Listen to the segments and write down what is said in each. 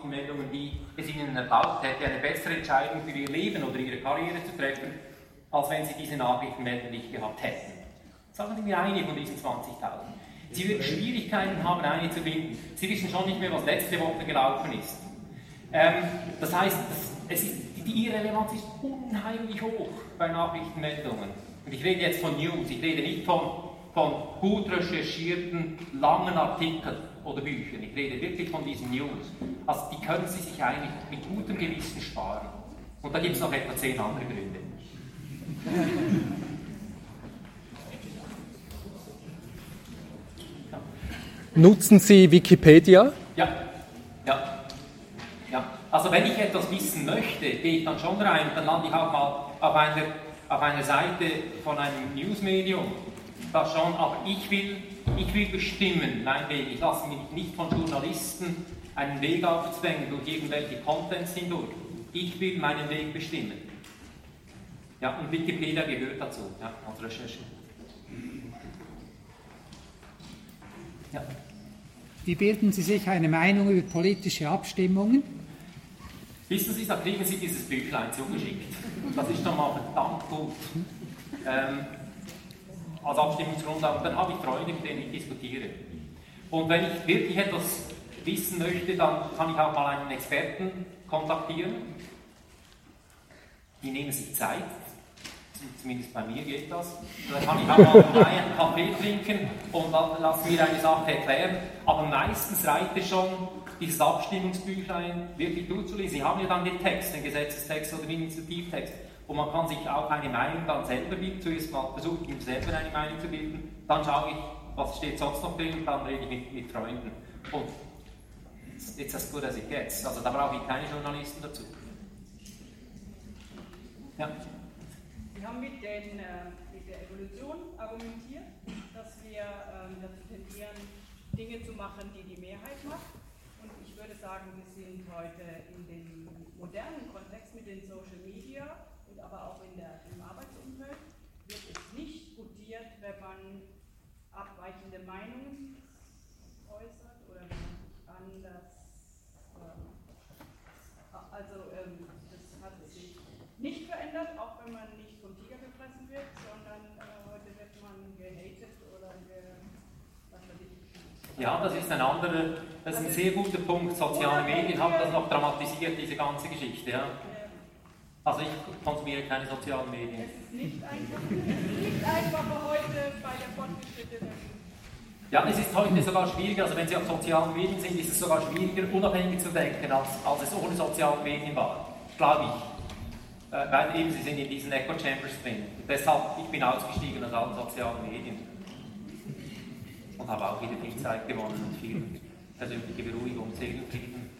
Nachrichtenmeldungen, die es ihnen erlaubt hätte, eine bessere Entscheidung für ihr Leben oder ihre Karriere zu treffen, als wenn sie diese Nachrichtenmeldungen nicht gehabt hätten. Sagen Sie mir eine von diesen 20.000. Sie werden Schwierigkeiten haben, eine zu finden. Sie wissen schon nicht mehr, was letzte Woche gelaufen ist. Ähm, das heißt, das, ist, die Irrelevanz ist unheimlich hoch bei Nachrichtenmeldungen. Und ich rede jetzt von News, ich rede nicht von, von gut recherchierten, langen Artikeln oder Büchern. Ich rede wirklich von diesen News. Also die können Sie sich eigentlich mit gutem Gewissen sparen. Und da gibt es noch etwa zehn andere Gründe. Nutzen Sie Wikipedia? Ja, ja, ja. Also wenn ich etwas wissen möchte, gehe ich dann schon rein, dann lande ich auch mal auf einer, auf einer Seite von einem Newsmedium. Das schon, aber ich will, ich will bestimmen mein Weg. Ich lasse mich nicht von Journalisten einen Weg aufzwängen durch irgendwelche Contents hindurch. Ich will meinen Weg bestimmen. Ja, und Wikipedia gehört dazu, ja, als Recherche. Ja. Wie bilden Sie sich eine Meinung über politische Abstimmungen? Wissen Sie, da kriegen Sie dieses Büchlein zugeschickt. Das ist schon mal verdammt gut. Ähm, als Abstimmungsgrundlage. Dann habe ich Freunde, mit denen ich diskutiere. Und wenn ich wirklich etwas wissen möchte, dann kann ich auch mal einen Experten kontaktieren. Die nehmen sich Zeit, zumindest bei mir geht das. Dann kann ich auch mal einen Kaffee trinken und lasse mir eine Sache erklären. Aber meistens reicht es schon, dieses Abstimmungsbüchlein wirklich durchzulesen. Sie haben ja dann den Text, den Gesetzestext oder den Initiativtext. Und man kann sich auch eine Meinung dann selber bilden. Zuerst mal versuche ich selber eine Meinung zu bilden. Dann schaue ich, was steht sonst noch drin. Dann rede ich mit, mit Freunden. Und it's as good as it gets. Also da brauche ich keine Journalisten dazu. Ja. Wir haben mit, den, äh, mit der Evolution argumentiert, dass wir ähm, dazu tendieren, Dinge zu machen, die die Mehrheit macht. Und ich würde sagen, wir sind heute in dem modernen Kontext mit den Social Media und aber auch in der, im Arbeitsumfeld wird es nicht gutiert, wenn man abweichende Meinungen äußert oder wenn man sich anders. Äh, also ähm, das hat sich nicht verändert, auch wenn man nicht Ja, das ist ein anderer, das ist ein sehr guter Punkt. Soziale Medien haben das noch dramatisiert, diese ganze Geschichte. Ja. Also ich konsumiere keine sozialen Medien. Es ist nicht einfach, nicht einfacher heute bei der fortgeschrittenen. Ja, es ist heute sogar schwieriger, also wenn Sie auf sozialen Medien sind, ist es sogar schwieriger, unabhängig zu denken, als, als es ohne soziale Medien war. Glaube ich. Äh, weil eben Sie sind in diesen Echo Chambers drin. Deshalb, ich bin ausgestiegen aus allen sozialen Medien und habe auch wieder viel Zeit gewonnen und viel persönliche Beruhigung, Seelenfrieden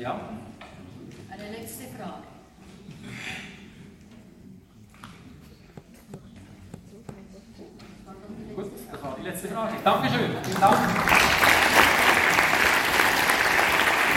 Ja? Letzte Frage. Gut, das war die letzte Frage. Dankeschön. Vielen Dank.